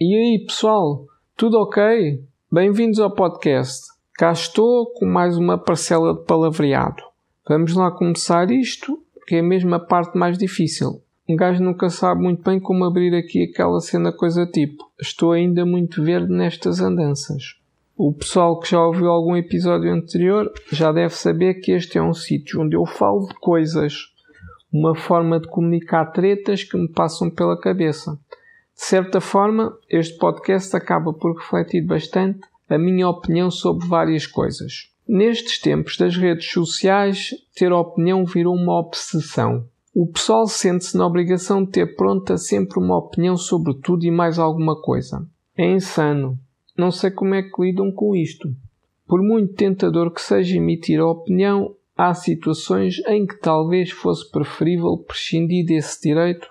E aí, pessoal? Tudo ok? Bem-vindos ao podcast. Cá estou com mais uma parcela de palavreado. Vamos lá começar isto, que é mesmo a parte mais difícil. Um gajo nunca sabe muito bem como abrir aqui aquela cena coisa tipo. Estou ainda muito verde nestas andanças. O pessoal que já ouviu algum episódio anterior já deve saber que este é um sítio onde eu falo de coisas, uma forma de comunicar tretas que me passam pela cabeça. De certa forma, este podcast acaba por refletir bastante a minha opinião sobre várias coisas. Nestes tempos das redes sociais, ter opinião virou uma obsessão. O pessoal sente-se na obrigação de ter pronta sempre uma opinião sobre tudo e mais alguma coisa. É insano. Não sei como é que lidam com isto. Por muito tentador que seja emitir a opinião, há situações em que talvez fosse preferível prescindir desse direito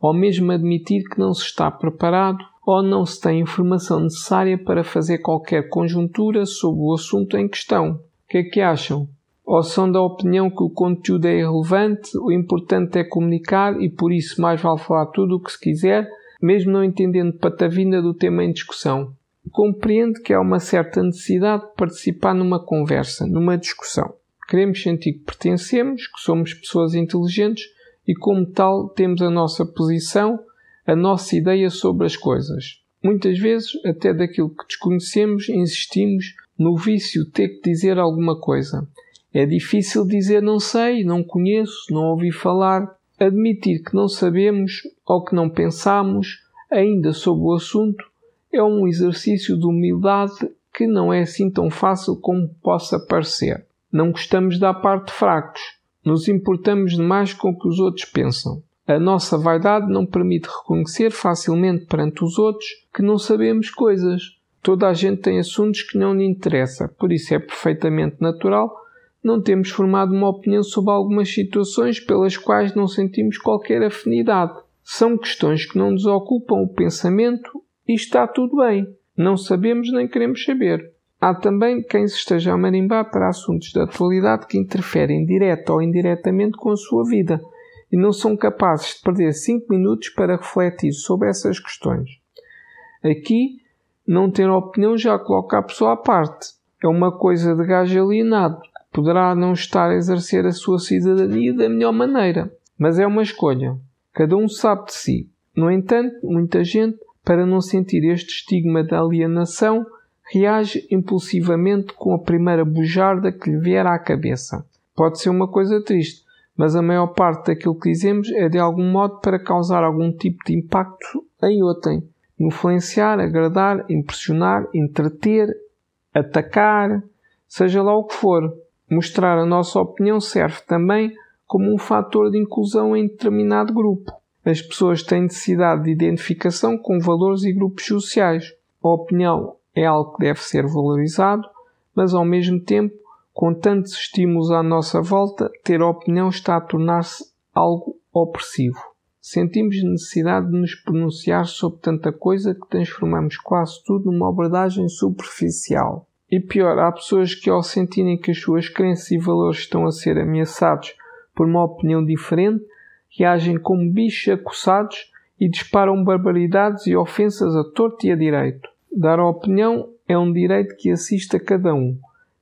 ou mesmo admitir que não se está preparado ou não se tem informação necessária para fazer qualquer conjuntura sobre o assunto em questão. O que é que acham? Ou são da opinião que o conteúdo é irrelevante, o importante é comunicar e por isso mais vale falar tudo o que se quiser, mesmo não entendendo patavina do tema em discussão? Compreendo que há uma certa necessidade de participar numa conversa, numa discussão. Queremos sentir que pertencemos, que somos pessoas inteligentes e, como tal, temos a nossa posição, a nossa ideia sobre as coisas. Muitas vezes, até daquilo que desconhecemos, insistimos no vício ter que dizer alguma coisa. É difícil dizer não sei, não conheço, não ouvi falar. Admitir que não sabemos ou que não pensamos ainda sobre o assunto é um exercício de humildade que não é assim tão fácil como possa parecer. Não gostamos dar parte de fracos, nos importamos demais com o que os outros pensam. A nossa vaidade não permite reconhecer facilmente perante os outros que não sabemos coisas. Toda a gente tem assuntos que não lhe interessa, por isso é perfeitamente natural não termos formado uma opinião sobre algumas situações pelas quais não sentimos qualquer afinidade. São questões que não nos ocupam o pensamento e está tudo bem. Não sabemos nem queremos saber. Há também quem se esteja a marimbar para assuntos de atualidade que interferem direta ou indiretamente com a sua vida e não são capazes de perder 5 minutos para refletir sobre essas questões. Aqui, não ter opinião já coloca a pessoa à parte. É uma coisa de gajo alienado, que poderá não estar a exercer a sua cidadania da melhor maneira, mas é uma escolha. Cada um sabe de si. No entanto, muita gente, para não sentir este estigma da alienação, reage impulsivamente com a primeira bujarda que lhe vier à cabeça. Pode ser uma coisa triste, mas a maior parte daquilo que dizemos é de algum modo para causar algum tipo de impacto em outrem. Influenciar, agradar, impressionar, entreter, atacar, seja lá o que for. Mostrar a nossa opinião serve também como um fator de inclusão em determinado grupo. As pessoas têm necessidade de identificação com valores e grupos sociais. A opinião é algo que deve ser valorizado, mas ao mesmo tempo, com tantos estímulos à nossa volta, ter opinião está a tornar-se algo opressivo. Sentimos necessidade de nos pronunciar sobre tanta coisa que transformamos quase tudo numa abordagem superficial. E pior, há pessoas que, ao sentirem que as suas crenças e valores estão a ser ameaçados por uma opinião diferente, reagem como bichos acossados e disparam barbaridades e ofensas a torto e a direito. Dar opinião é um direito que assiste a cada um.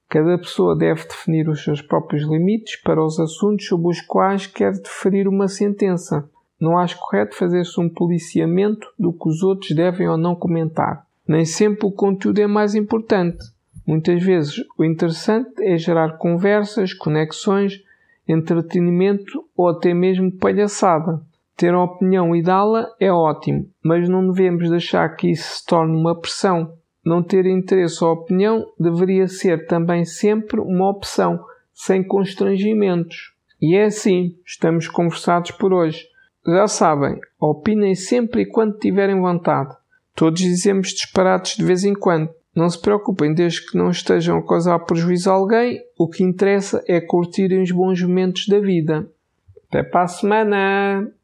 Cada pessoa deve definir os seus próprios limites para os assuntos sobre os quais quer deferir uma sentença. Não acho correto fazer-se um policiamento do que os outros devem ou não comentar. Nem sempre o conteúdo é mais importante. Muitas vezes o interessante é gerar conversas, conexões, entretenimento ou até mesmo palhaçada. Ter uma opinião e dá-la é ótimo, mas não devemos deixar que isso se torne uma pressão. Não ter interesse ou opinião deveria ser também sempre uma opção, sem constrangimentos. E é assim, estamos conversados por hoje. Já sabem, opinem sempre e quando tiverem vontade. Todos dizemos disparates de vez em quando. Não se preocupem, desde que não estejam a causar prejuízo a alguém, o que interessa é curtirem os bons momentos da vida. Até para a semana!